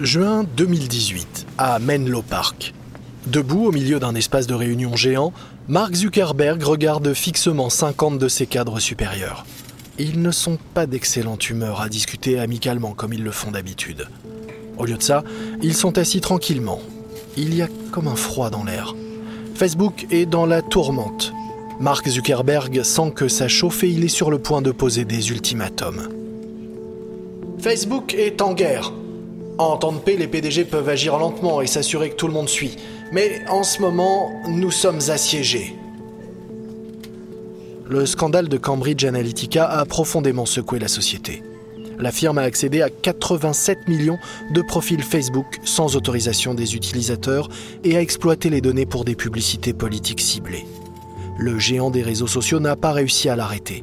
Juin 2018, à Menlo Park. Debout au milieu d'un espace de réunion géant, Mark Zuckerberg regarde fixement 50 de ses cadres supérieurs. Ils ne sont pas d'excellente humeur à discuter amicalement comme ils le font d'habitude. Au lieu de ça, ils sont assis tranquillement. Il y a comme un froid dans l'air. Facebook est dans la tourmente. Mark Zuckerberg sent que ça chauffe et il est sur le point de poser des ultimatums. Facebook est en guerre. En temps de paix, les PDG peuvent agir lentement et s'assurer que tout le monde suit. Mais en ce moment, nous sommes assiégés. Le scandale de Cambridge Analytica a profondément secoué la société. La firme a accédé à 87 millions de profils Facebook sans autorisation des utilisateurs et a exploité les données pour des publicités politiques ciblées. Le géant des réseaux sociaux n'a pas réussi à l'arrêter.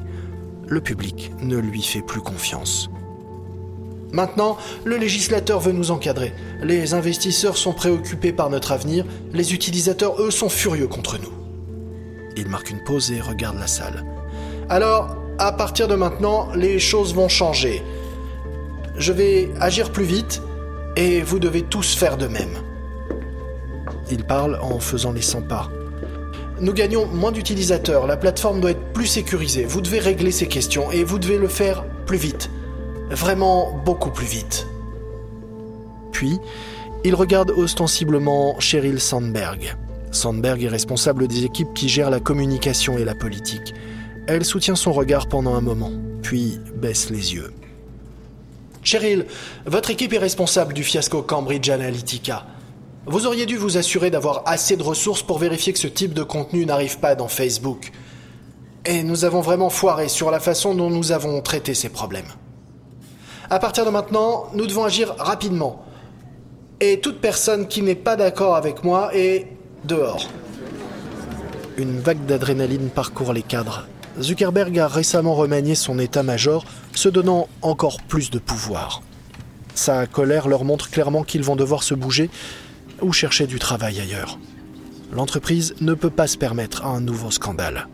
Le public ne lui fait plus confiance. Maintenant, le législateur veut nous encadrer. Les investisseurs sont préoccupés par notre avenir, les utilisateurs, eux, sont furieux contre nous. Il marque une pause et regarde la salle. Alors, à partir de maintenant, les choses vont changer. Je vais agir plus vite et vous devez tous faire de même. Il parle en faisant les 100 pas. Nous gagnons moins d'utilisateurs, la plateforme doit être plus sécurisée, vous devez régler ces questions et vous devez le faire plus vite. Vraiment beaucoup plus vite. Puis, il regarde ostensiblement Sheryl Sandberg. Sandberg est responsable des équipes qui gèrent la communication et la politique. Elle soutient son regard pendant un moment, puis baisse les yeux. Cheryl, votre équipe est responsable du fiasco Cambridge Analytica. Vous auriez dû vous assurer d'avoir assez de ressources pour vérifier que ce type de contenu n'arrive pas dans Facebook. Et nous avons vraiment foiré sur la façon dont nous avons traité ces problèmes. À partir de maintenant, nous devons agir rapidement. Et toute personne qui n'est pas d'accord avec moi est dehors. Une vague d'adrénaline parcourt les cadres. Zuckerberg a récemment remanié son état-major, se donnant encore plus de pouvoir. Sa colère leur montre clairement qu'ils vont devoir se bouger ou chercher du travail ailleurs. L'entreprise ne peut pas se permettre un nouveau scandale.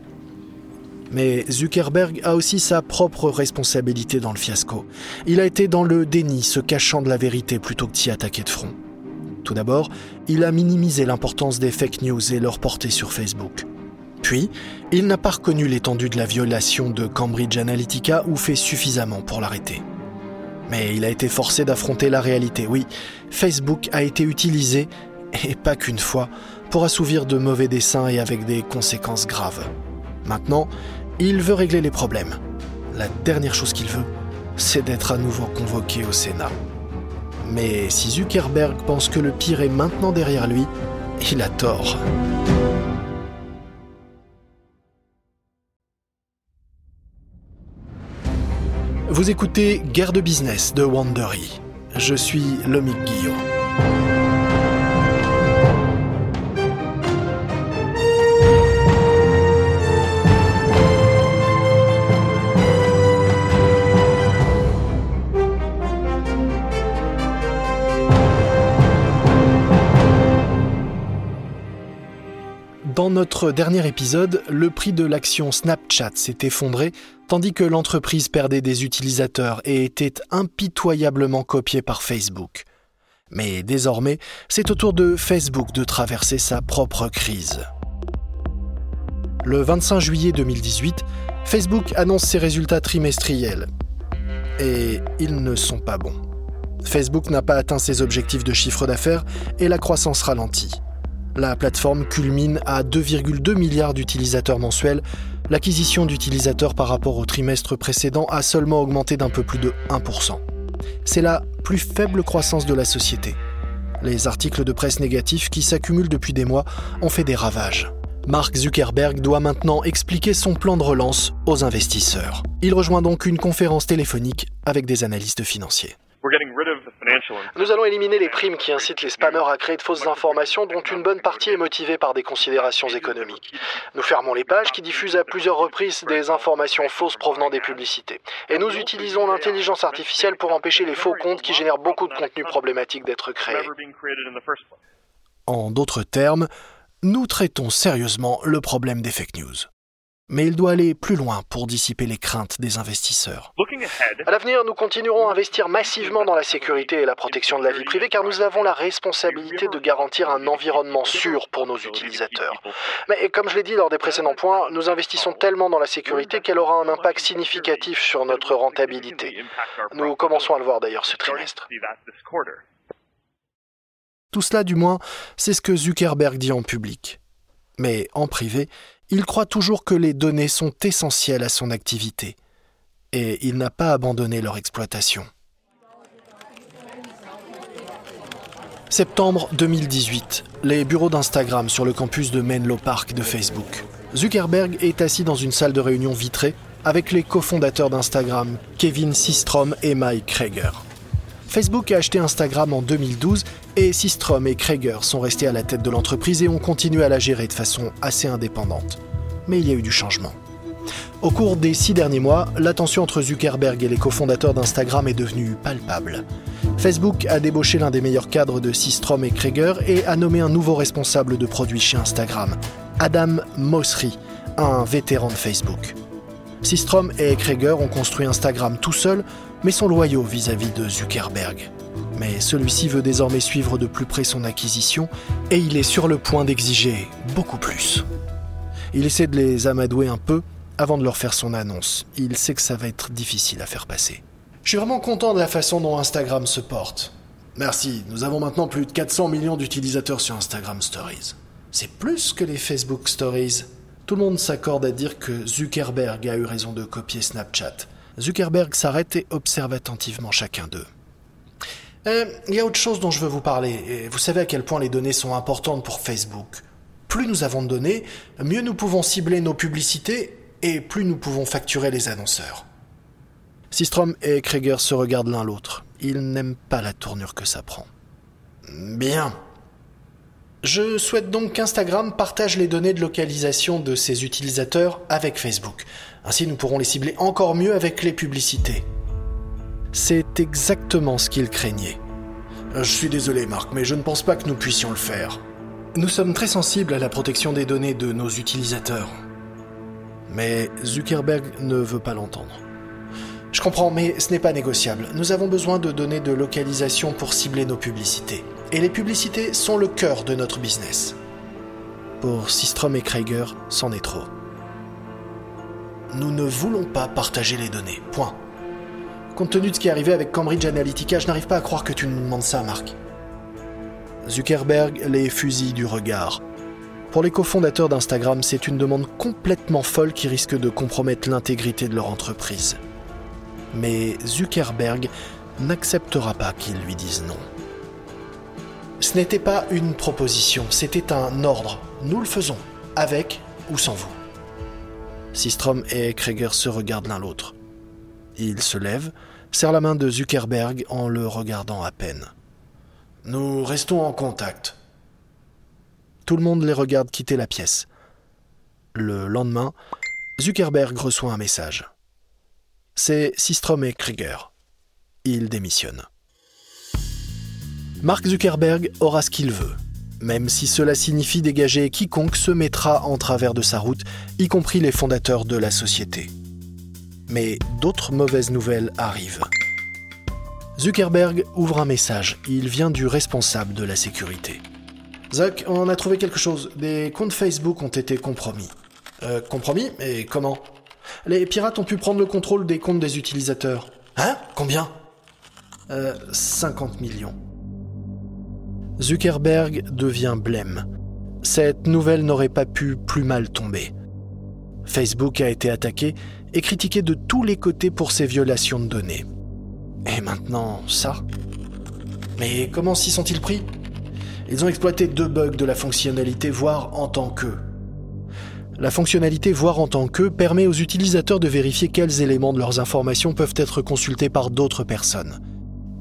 Mais Zuckerberg a aussi sa propre responsabilité dans le fiasco. Il a été dans le déni, se cachant de la vérité plutôt que d'y attaquer de front. Tout d'abord, il a minimisé l'importance des fake news et leur portée sur Facebook. Puis, il n'a pas reconnu l'étendue de la violation de Cambridge Analytica ou fait suffisamment pour l'arrêter. Mais il a été forcé d'affronter la réalité. Oui, Facebook a été utilisé, et pas qu'une fois, pour assouvir de mauvais desseins et avec des conséquences graves. Maintenant, il veut régler les problèmes. La dernière chose qu'il veut, c'est d'être à nouveau convoqué au Sénat. Mais si Zuckerberg pense que le pire est maintenant derrière lui, il a tort. Vous écoutez Guerre de business de Wandery. Je suis Lomic Guillot. Dans notre dernier épisode, le prix de l'action Snapchat s'est effondré tandis que l'entreprise perdait des utilisateurs et était impitoyablement copiée par Facebook. Mais désormais, c'est au tour de Facebook de traverser sa propre crise. Le 25 juillet 2018, Facebook annonce ses résultats trimestriels. Et ils ne sont pas bons. Facebook n'a pas atteint ses objectifs de chiffre d'affaires et la croissance ralentit. La plateforme culmine à 2,2 milliards d'utilisateurs mensuels. L'acquisition d'utilisateurs par rapport au trimestre précédent a seulement augmenté d'un peu plus de 1%. C'est la plus faible croissance de la société. Les articles de presse négatifs qui s'accumulent depuis des mois ont fait des ravages. Mark Zuckerberg doit maintenant expliquer son plan de relance aux investisseurs. Il rejoint donc une conférence téléphonique avec des analystes financiers. Nous allons éliminer les primes qui incitent les spammers à créer de fausses informations dont une bonne partie est motivée par des considérations économiques. Nous fermons les pages qui diffusent à plusieurs reprises des informations fausses provenant des publicités. Et nous utilisons l'intelligence artificielle pour empêcher les faux comptes qui génèrent beaucoup de contenu problématique d'être créés. En d'autres termes, nous traitons sérieusement le problème des fake news. Mais il doit aller plus loin pour dissiper les craintes des investisseurs. À l'avenir, nous continuerons à investir massivement dans la sécurité et la protection de la vie privée car nous avons la responsabilité de garantir un environnement sûr pour nos utilisateurs. Mais comme je l'ai dit lors des précédents points, nous investissons tellement dans la sécurité qu'elle aura un impact significatif sur notre rentabilité. Nous commençons à le voir d'ailleurs ce trimestre. Tout cela, du moins, c'est ce que Zuckerberg dit en public. Mais en privé, il croit toujours que les données sont essentielles à son activité, et il n'a pas abandonné leur exploitation. Septembre 2018, les bureaux d'Instagram sur le campus de Menlo Park de Facebook. Zuckerberg est assis dans une salle de réunion vitrée avec les cofondateurs d'Instagram, Kevin Systrom et Mike Krager. Facebook a acheté Instagram en 2012 et Systrom et Krager sont restés à la tête de l'entreprise et ont continué à la gérer de façon assez indépendante. Mais il y a eu du changement. Au cours des six derniers mois, la tension entre Zuckerberg et les cofondateurs d'Instagram est devenue palpable. Facebook a débauché l'un des meilleurs cadres de Systrom et Krager et a nommé un nouveau responsable de produits chez Instagram, Adam Mosseri, un vétéran de Facebook. Systrom et Krager ont construit Instagram tout seuls mais sont loyaux vis-à-vis de Zuckerberg. Mais celui-ci veut désormais suivre de plus près son acquisition et il est sur le point d'exiger beaucoup plus. Il essaie de les amadouer un peu avant de leur faire son annonce. Il sait que ça va être difficile à faire passer. Je suis vraiment content de la façon dont Instagram se porte. Merci, nous avons maintenant plus de 400 millions d'utilisateurs sur Instagram Stories. C'est plus que les Facebook Stories. Tout le monde s'accorde à dire que Zuckerberg a eu raison de copier Snapchat. Zuckerberg s'arrête et observe attentivement chacun d'eux. Euh, il y a autre chose dont je veux vous parler. vous savez à quel point les données sont importantes pour Facebook. Plus nous avons de données, mieux nous pouvons cibler nos publicités et plus nous pouvons facturer les annonceurs. Systrom et Krieger se regardent l'un l'autre. Ils n'aiment pas la tournure que ça prend. Bien. Je souhaite donc qu'Instagram partage les données de localisation de ses utilisateurs avec Facebook. Ainsi, nous pourrons les cibler encore mieux avec les publicités. C'est exactement ce qu'il craignait. Je suis désolé, Marc, mais je ne pense pas que nous puissions le faire. Nous sommes très sensibles à la protection des données de nos utilisateurs. Mais Zuckerberg ne veut pas l'entendre. Je comprends, mais ce n'est pas négociable. Nous avons besoin de données de localisation pour cibler nos publicités. Et les publicités sont le cœur de notre business. Pour Systrom et Krager, c'en est trop. Nous ne voulons pas partager les données. Point. Compte tenu de ce qui est arrivé avec Cambridge Analytica, je n'arrive pas à croire que tu nous demandes ça, Marc. Zuckerberg les fusille du regard. Pour les cofondateurs d'Instagram, c'est une demande complètement folle qui risque de compromettre l'intégrité de leur entreprise. Mais Zuckerberg n'acceptera pas qu'ils lui disent non. Ce n'était pas une proposition, c'était un ordre. Nous le faisons, avec ou sans vous. Sistrom et Krieger se regardent l'un l'autre. Il se lève, serre la main de Zuckerberg en le regardant à peine. Nous restons en contact. Tout le monde les regarde quitter la pièce. Le lendemain, Zuckerberg reçoit un message. C'est Sistrom et Krieger. Il démissionne. Mark Zuckerberg aura ce qu'il veut, même si cela signifie dégager quiconque se mettra en travers de sa route, y compris les fondateurs de la société. Mais d'autres mauvaises nouvelles arrivent. Zuckerberg ouvre un message. Il vient du responsable de la sécurité. Zuck, on a trouvé quelque chose. Des comptes Facebook ont été compromis. Euh, compromis Et comment? Les pirates ont pu prendre le contrôle des comptes des utilisateurs. Hein? Combien? Euh, 50 millions. Zuckerberg devient blême. Cette nouvelle n'aurait pas pu plus mal tomber. Facebook a été attaqué et critiqué de tous les côtés pour ses violations de données. Et maintenant, ça? Mais comment s'y sont-ils pris? Ils ont exploité deux bugs de la fonctionnalité voir en tant que. La fonctionnalité voir en tant que permet aux utilisateurs de vérifier quels éléments de leurs informations peuvent être consultés par d'autres personnes.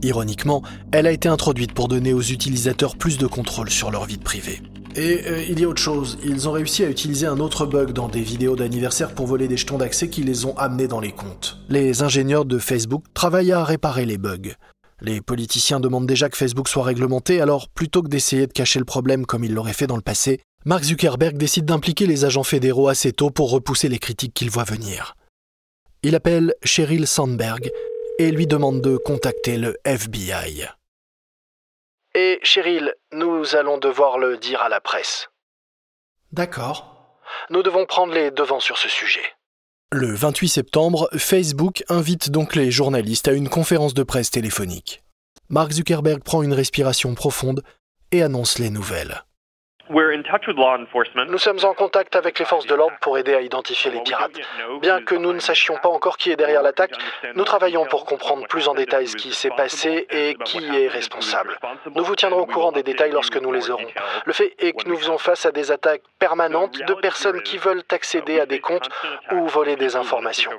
Ironiquement, elle a été introduite pour donner aux utilisateurs plus de contrôle sur leur vie privée. Et euh, il y a autre chose, ils ont réussi à utiliser un autre bug dans des vidéos d'anniversaire pour voler des jetons d'accès qui les ont amenés dans les comptes. Les ingénieurs de Facebook travaillent à réparer les bugs. Les politiciens demandent déjà que Facebook soit réglementé, alors plutôt que d'essayer de cacher le problème comme ils l'auraient fait dans le passé, Mark Zuckerberg décide d'impliquer les agents fédéraux assez tôt pour repousser les critiques qu'il voit venir. Il appelle Sheryl Sandberg et lui demande de contacter le FBI. Et Cheryl, nous allons devoir le dire à la presse. D'accord. Nous devons prendre les devants sur ce sujet. Le 28 septembre, Facebook invite donc les journalistes à une conférence de presse téléphonique. Mark Zuckerberg prend une respiration profonde et annonce les nouvelles. Nous sommes en contact avec les forces de l'ordre pour aider à identifier les pirates. Bien que nous ne sachions pas encore qui est derrière l'attaque, nous travaillons pour comprendre plus en détail ce qui s'est passé et qui est responsable. Nous vous tiendrons au courant des détails lorsque nous les aurons. Le fait est que nous faisons face à des attaques permanentes de personnes qui veulent accéder à des comptes ou voler des informations.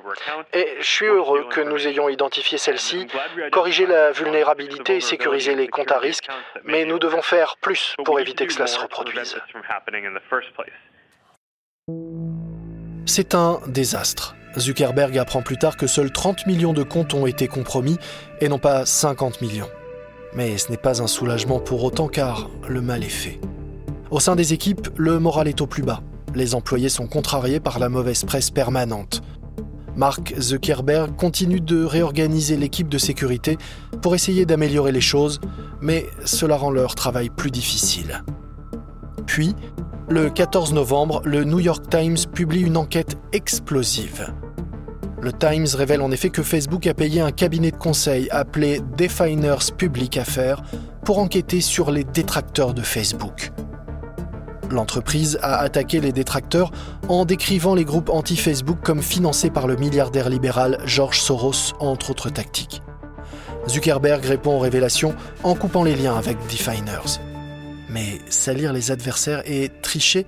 Et je suis heureux que nous ayons identifié celle-ci, corrigé la vulnérabilité et sécurisé les comptes à risque, mais nous devons faire plus pour éviter que cela se reproduise. C'est un désastre. Zuckerberg apprend plus tard que seuls 30 millions de comptes ont été compromis et non pas 50 millions. Mais ce n'est pas un soulagement pour autant car le mal est fait. Au sein des équipes, le moral est au plus bas. Les employés sont contrariés par la mauvaise presse permanente. Mark Zuckerberg continue de réorganiser l'équipe de sécurité pour essayer d'améliorer les choses, mais cela rend leur travail plus difficile. Puis, le 14 novembre, le New York Times publie une enquête explosive. Le Times révèle en effet que Facebook a payé un cabinet de conseil appelé Definers Public Affairs pour enquêter sur les détracteurs de Facebook. L'entreprise a attaqué les détracteurs en décrivant les groupes anti-Facebook comme financés par le milliardaire libéral George Soros, entre autres tactiques. Zuckerberg répond aux révélations en coupant les liens avec Definers mais salir les adversaires et tricher,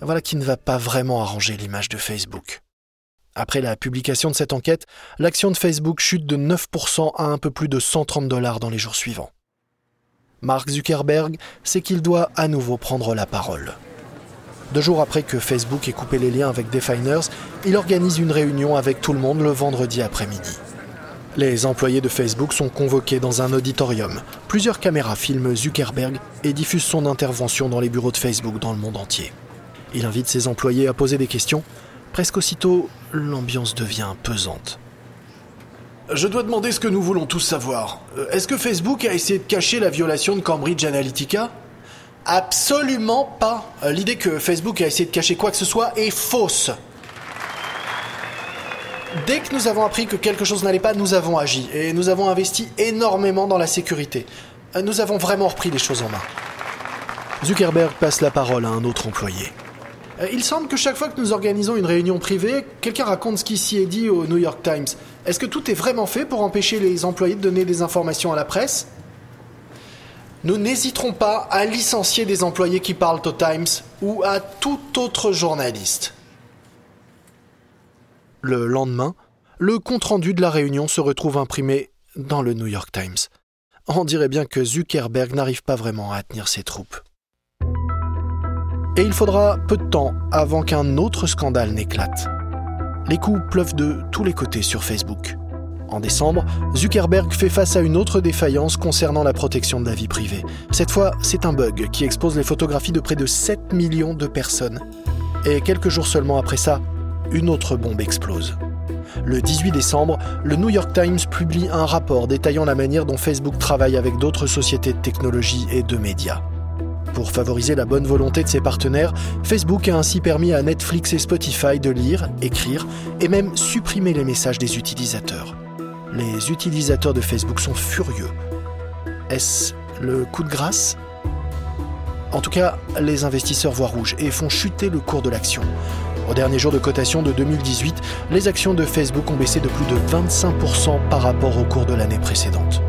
voilà qui ne va pas vraiment arranger l'image de Facebook. Après la publication de cette enquête, l'action de Facebook chute de 9% à un peu plus de 130 dollars dans les jours suivants. Mark Zuckerberg sait qu'il doit à nouveau prendre la parole. Deux jours après que Facebook ait coupé les liens avec Definers, il organise une réunion avec tout le monde le vendredi après-midi. Les employés de Facebook sont convoqués dans un auditorium. Plusieurs caméras filment Zuckerberg et diffusent son intervention dans les bureaux de Facebook dans le monde entier. Il invite ses employés à poser des questions. Presque aussitôt, l'ambiance devient pesante. Je dois demander ce que nous voulons tous savoir. Euh, est-ce que Facebook a essayé de cacher la violation de Cambridge Analytica? Absolument pas. Euh, l'idée que Facebook a essayé de cacher quoi que ce soit est fausse. Dès que nous avons appris que quelque chose n'allait pas, nous avons agi et nous avons investi énormément dans la sécurité. Euh, nous avons vraiment repris les choses en main. Zuckerberg passe la parole à un autre employé. Euh, il semble que chaque fois que nous organisons une réunion privée, quelqu'un raconte ce qui s'y est dit au New York Times. Est-ce que tout est vraiment fait pour empêcher les employés de donner des informations à la presse? Nous n'hésiterons pas à licencier des employés qui parlent au Times ou à tout autre journaliste. Le lendemain, le compte-rendu de la réunion se retrouve imprimé dans le New York Times. On dirait bien que Zuckerberg n'arrive pas vraiment à tenir ses troupes. Et il faudra peu de temps avant qu'un autre scandale n'éclate. Les coups pleuvent de tous les côtés sur Facebook. En décembre, Zuckerberg fait face à une autre défaillance concernant la protection de la vie privée. Cette fois, c'est un bug qui expose les photographies de près de 7 millions de personnes. Et quelques jours seulement après ça, une autre bombe explose. Le 18 décembre, le New York Times publie un rapport détaillant la manière dont Facebook travaille avec d'autres sociétés de technologie et de médias. Pour favoriser la bonne volonté de ses partenaires, Facebook a ainsi permis à Netflix et Spotify de lire, écrire et même supprimer les messages des utilisateurs. Les utilisateurs de Facebook sont furieux. Est-ce le coup de grâce? En tout cas, les investisseurs voient rouge et font chuter le cours de l'action. Au dernier jour de cotation de 2018, les actions de Facebook ont baissé de plus de 25% par rapport au cours de l'année précédente.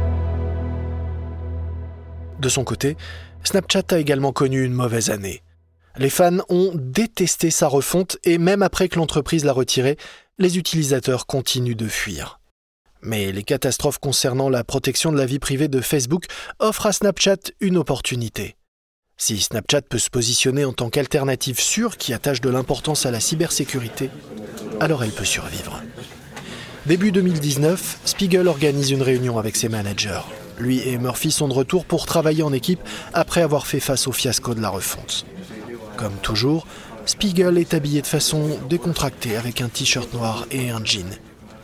De son côté, Snapchat a également connu une mauvaise année. Les fans ont détesté sa refonte et même après que l'entreprise l'a retirée, les utilisateurs continuent de fuir. Mais les catastrophes concernant la protection de la vie privée de Facebook offrent à Snapchat une opportunité. Si Snapchat peut se positionner en tant qu'alternative sûre qui attache de l'importance à la cybersécurité, alors elle peut survivre. Début 2019, Spiegel organise une réunion avec ses managers. Lui et Murphy sont de retour pour travailler en équipe après avoir fait face au fiasco de la refonte. Comme toujours, Spiegel est habillé de façon décontractée avec un t-shirt noir et un jean.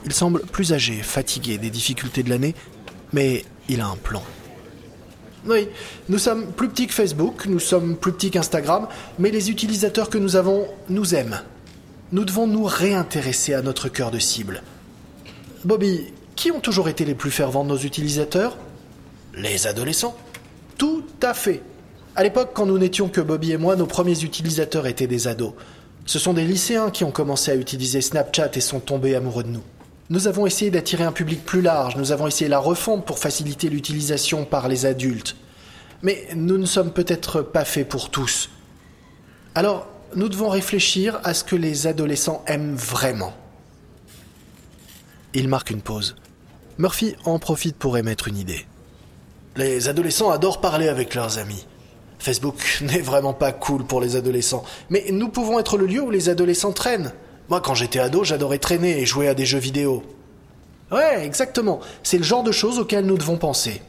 Il semble plus âgé, fatigué des difficultés de l'année, mais il a un plan. Oui, nous sommes plus petits que Facebook, nous sommes plus petits qu'Instagram, mais les utilisateurs que nous avons nous aiment. Nous devons nous réintéresser à notre cœur de cible. Bobby, qui ont toujours été les plus fervents de nos utilisateurs? Les adolescents. Tout à fait. À l'époque, quand nous n'étions que Bobby et moi, nos premiers utilisateurs étaient des ados. Ce sont des lycéens qui ont commencé à utiliser Snapchat et sont tombés amoureux de nous. Nous avons essayé d'attirer un public plus large, nous avons essayé la refonte pour faciliter l'utilisation par les adultes. Mais nous ne sommes peut-être pas faits pour tous. Alors, nous devons réfléchir à ce que les adolescents aiment vraiment. Il marque une pause. Murphy en profite pour émettre une idée. Les adolescents adorent parler avec leurs amis. Facebook n'est vraiment pas cool pour les adolescents, mais nous pouvons être le lieu où les adolescents traînent. Moi, quand j'étais ado, j'adorais traîner et jouer à des jeux vidéo. Ouais, exactement. C'est le genre de choses auxquelles nous devons penser.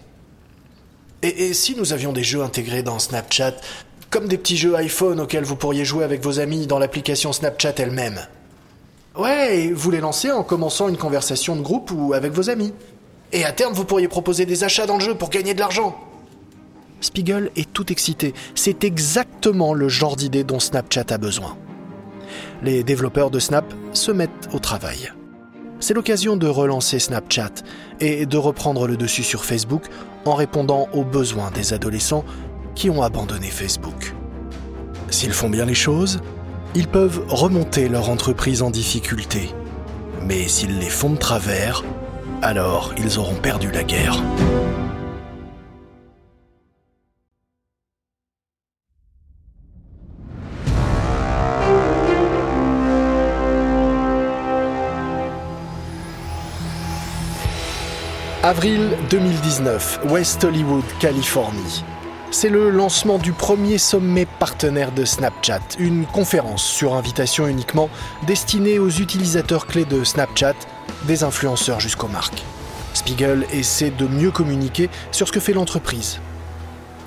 Et, si nous avions des jeux intégrés dans Snapchat, comme des petits jeux iPhone auxquels vous pourriez jouer avec vos amis dans l'application Snapchat elle-même Ouais, vous les lancez en commençant une conversation de groupe ou avec vos amis. Et à terme, vous pourriez proposer des achats dans le jeu pour gagner de l'argent. Spiegel est tout excité. C'est exactement le genre d'idée dont Snapchat a besoin les développeurs de Snap se mettent au travail. C'est l'occasion de relancer Snapchat et de reprendre le dessus sur Facebook en répondant aux besoins des adolescents qui ont abandonné Facebook. S'ils font bien les choses, ils peuvent remonter leur entreprise en difficulté. Mais s'ils les font de travers, alors ils auront perdu la guerre. Avril 2019, West Hollywood, Californie. C'est le lancement du premier sommet partenaire de Snapchat, une conférence sur invitation uniquement destinée aux utilisateurs clés de Snapchat, des influenceurs jusqu'aux marques. Spiegel essaie de mieux communiquer sur ce que fait l'entreprise.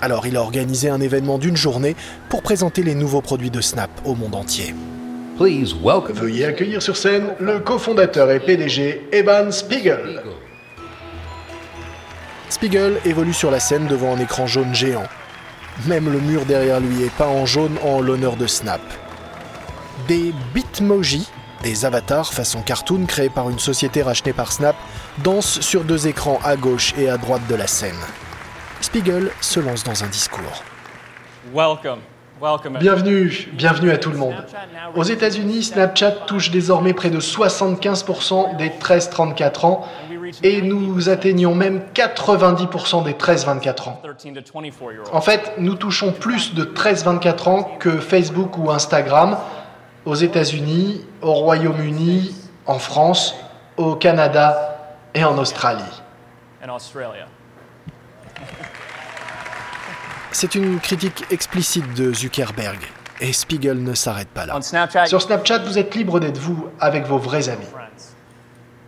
Alors il a organisé un événement d'une journée pour présenter les nouveaux produits de Snap au monde entier. Veuillez accueillir sur scène le cofondateur et PDG Evan Spiegel. Spiegel évolue sur la scène devant un écran jaune géant. Même le mur derrière lui est peint en jaune en l'honneur de Snap. Des Bitmoji, des avatars façon cartoon créés par une société rachetée par Snap, dansent sur deux écrans à gauche et à droite de la scène. Spiegel se lance dans un discours. Bienvenue, bienvenue à tout le monde. Aux États-Unis, Snapchat touche désormais près de 75% des 13-34 ans et nous atteignons même 90% des 13-24 ans. En fait, nous touchons plus de 13-24 ans que Facebook ou Instagram aux États-Unis, au Royaume-Uni, en France, au Canada et en Australie. C'est une critique explicite de Zuckerberg. Et Spiegel ne s'arrête pas là. Sur Snapchat, vous êtes libre d'être vous avec vos vrais amis.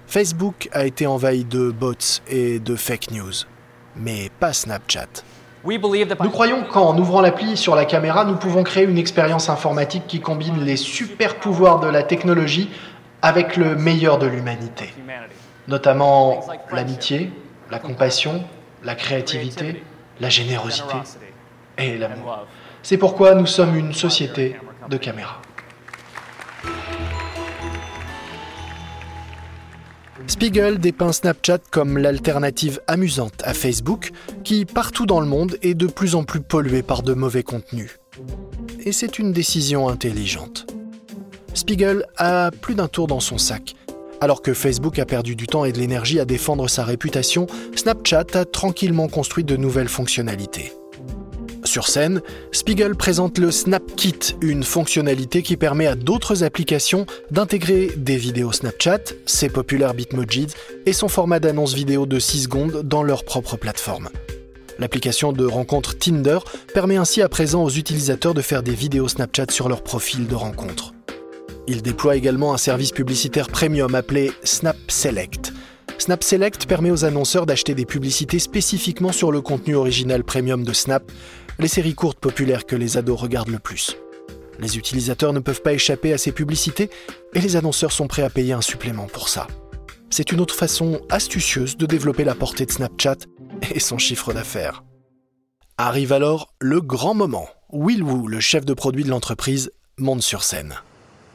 Facebook a été envahi de bots et de fake news, mais pas Snapchat. Nous croyons qu'en ouvrant l'appli sur la caméra, nous pouvons créer une expérience informatique qui combine les super pouvoirs de la technologie avec le meilleur de l'humanité, notamment l'amitié, la compassion, la créativité, la générosité et l'amour. C'est pourquoi nous sommes une société de caméras. Spiegel dépeint Snapchat comme l'alternative amusante à Facebook, qui partout dans le monde est de plus en plus pollué par de mauvais contenus. Et c'est une décision intelligente. Spiegel a plus d'un tour dans son sac. Alors que Facebook a perdu du temps et de l'énergie à défendre sa réputation, Snapchat a tranquillement construit de nouvelles fonctionnalités. Sur scène, Spiegel présente le SnapKit, une fonctionnalité qui permet à d'autres applications d'intégrer des vidéos Snapchat, ses populaires Bitmojis et son format d'annonce vidéo de 6 secondes dans leur propre plateforme. L'application de rencontre Tinder permet ainsi à présent aux utilisateurs de faire des vidéos Snapchat sur leur profil de rencontre. Il déploie également un service publicitaire premium appelé Snap Select. Snap Select permet aux annonceurs d'acheter des publicités spécifiquement sur le contenu original premium de Snap les séries courtes populaires que les ados regardent le plus. Les utilisateurs ne peuvent pas échapper à ces publicités et les annonceurs sont prêts à payer un supplément pour ça. C'est une autre façon astucieuse de développer la portée de Snapchat et son chiffre d'affaires. Arrive alors le grand moment. Will Wu, le chef de produit de l'entreprise, monte sur scène.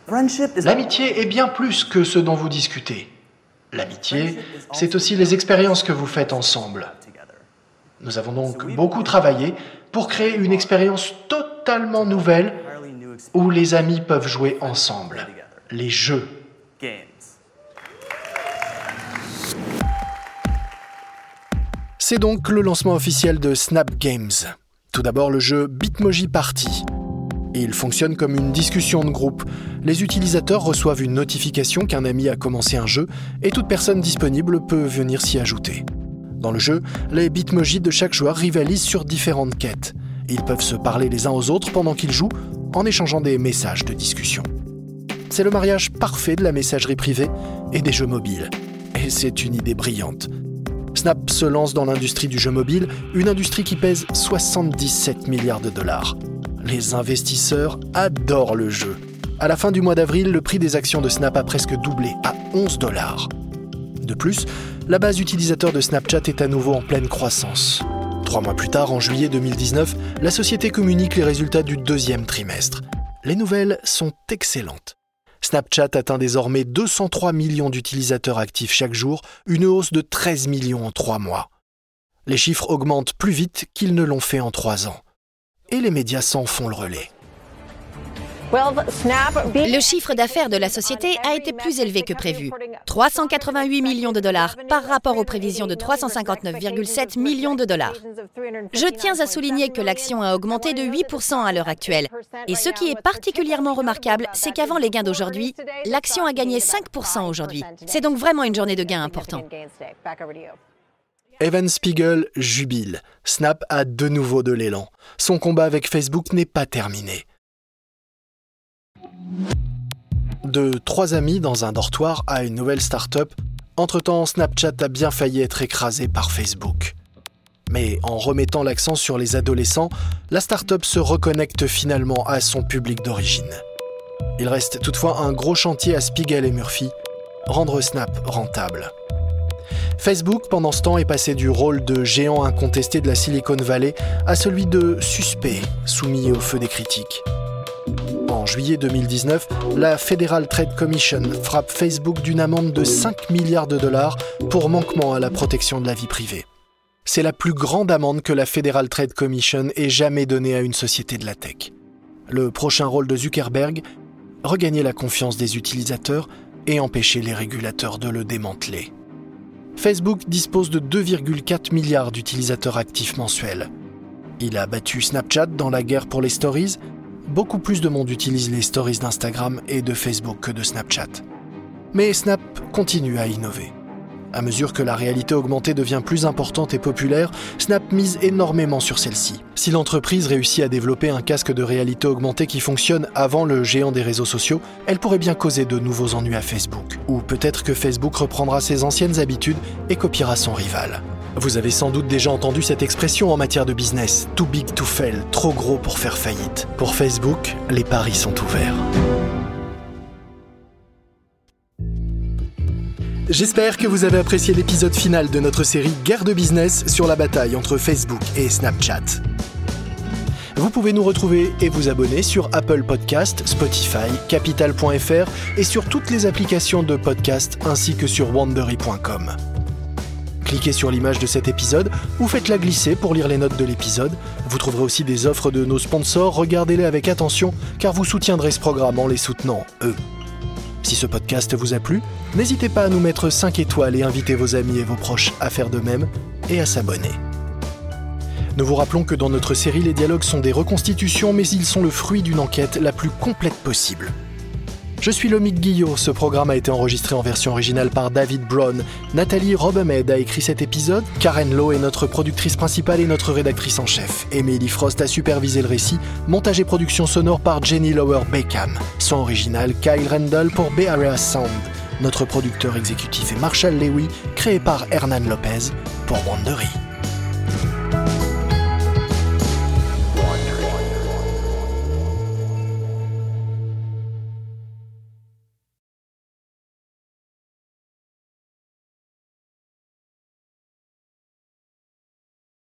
L'amitié est bien plus que ce dont vous discutez. L'amitié, c'est aussi les expériences que vous faites ensemble. Nous avons donc beaucoup travaillé pour créer une expérience totalement nouvelle où les amis peuvent jouer ensemble. Les jeux. C'est donc le lancement officiel de Snap Games. Tout d'abord le jeu Bitmoji Party. Il fonctionne comme une discussion de groupe. Les utilisateurs reçoivent une notification qu'un ami a commencé un jeu et toute personne disponible peut venir s'y ajouter. Dans le jeu, les Bitmojis de chaque joueur rivalisent sur différentes quêtes. Ils peuvent se parler les uns aux autres pendant qu'ils jouent en échangeant des messages de discussion. C'est le mariage parfait de la messagerie privée et des jeux mobiles. Et c'est une idée brillante. Snap se lance dans l'industrie du jeu mobile, une industrie qui pèse 77 milliards de dollars. Les investisseurs adorent le jeu. À la fin du mois d'avril, le prix des actions de Snap a presque doublé à 11 dollars. De plus, la base utilisateur de Snapchat est à nouveau en pleine croissance. Trois mois plus tard, en juillet 2019, la société communique les résultats du deuxième trimestre. Les nouvelles sont excellentes. Snapchat atteint désormais 203 millions d'utilisateurs actifs chaque jour, une hausse de 13 millions en trois mois. Les chiffres augmentent plus vite qu'ils ne l'ont fait en trois ans et les médias s'en font le relais. Le chiffre d'affaires de la société a été plus élevé que prévu, 388 millions de dollars par rapport aux prévisions de 359,7 millions de dollars. Je tiens à souligner que l'action a augmenté de 8% à l'heure actuelle. Et ce qui est particulièrement remarquable, c'est qu'avant les gains d'aujourd'hui, l'action a gagné 5% aujourd'hui. C'est donc vraiment une journée de gains importants. Evan Spiegel jubile. Snap a de nouveau de l'élan. Son combat avec Facebook n'est pas terminé. De trois amis dans un dortoir à une nouvelle start-up, entre-temps Snapchat a bien failli être écrasé par Facebook. Mais en remettant l'accent sur les adolescents, la start-up se reconnecte finalement à son public d'origine. Il reste toutefois un gros chantier à Spiegel et Murphy, rendre Snap rentable. Facebook, pendant ce temps, est passé du rôle de géant incontesté de la Silicon Valley à celui de suspect, soumis au feu des critiques. En juillet 2019, la Federal Trade Commission frappe Facebook d'une amende de 5 milliards de dollars pour manquement à la protection de la vie privée. C'est la plus grande amende que la Federal Trade Commission ait jamais donnée à une société de la tech. Le prochain rôle de Zuckerberg Regagner la confiance des utilisateurs et empêcher les régulateurs de le démanteler. Facebook dispose de 2,4 milliards d'utilisateurs actifs mensuels. Il a battu Snapchat dans la guerre pour les stories. Beaucoup plus de monde utilise les stories d'Instagram et de Facebook que de Snapchat. Mais Snap continue à innover. À mesure que la réalité augmentée devient plus importante et populaire, Snap mise énormément sur celle-ci. Si l'entreprise réussit à développer un casque de réalité augmentée qui fonctionne avant le géant des réseaux sociaux, elle pourrait bien causer de nouveaux ennuis à Facebook. Ou peut-être que Facebook reprendra ses anciennes habitudes et copiera son rival. Vous avez sans doute déjà entendu cette expression en matière de business, too big to fail, trop gros pour faire faillite. Pour Facebook, les paris sont ouverts. J'espère que vous avez apprécié l'épisode final de notre série Guerre de business sur la bataille entre Facebook et Snapchat. Vous pouvez nous retrouver et vous abonner sur Apple Podcast, Spotify, Capital.fr et sur toutes les applications de podcast ainsi que sur wandery.com. Cliquez sur l'image de cet épisode ou faites-la glisser pour lire les notes de l'épisode. Vous trouverez aussi des offres de nos sponsors, regardez-les avec attention car vous soutiendrez ce programme en les soutenant, eux. Si ce podcast vous a plu, n'hésitez pas à nous mettre 5 étoiles et inviter vos amis et vos proches à faire de même et à s'abonner. Nous vous rappelons que dans notre série, les dialogues sont des reconstitutions, mais ils sont le fruit d'une enquête la plus complète possible. Je suis Lomique Guillot. Ce programme a été enregistré en version originale par David Brown. Nathalie Robemed a écrit cet épisode. Karen Lowe est notre productrice principale et notre rédactrice en chef. Emily Frost a supervisé le récit. Montage et production sonore par Jenny Lower Beckham. Son original Kyle Randall pour Bay Sound. Notre producteur exécutif est Marshall Lewy, créé par Hernan Lopez pour Wandery.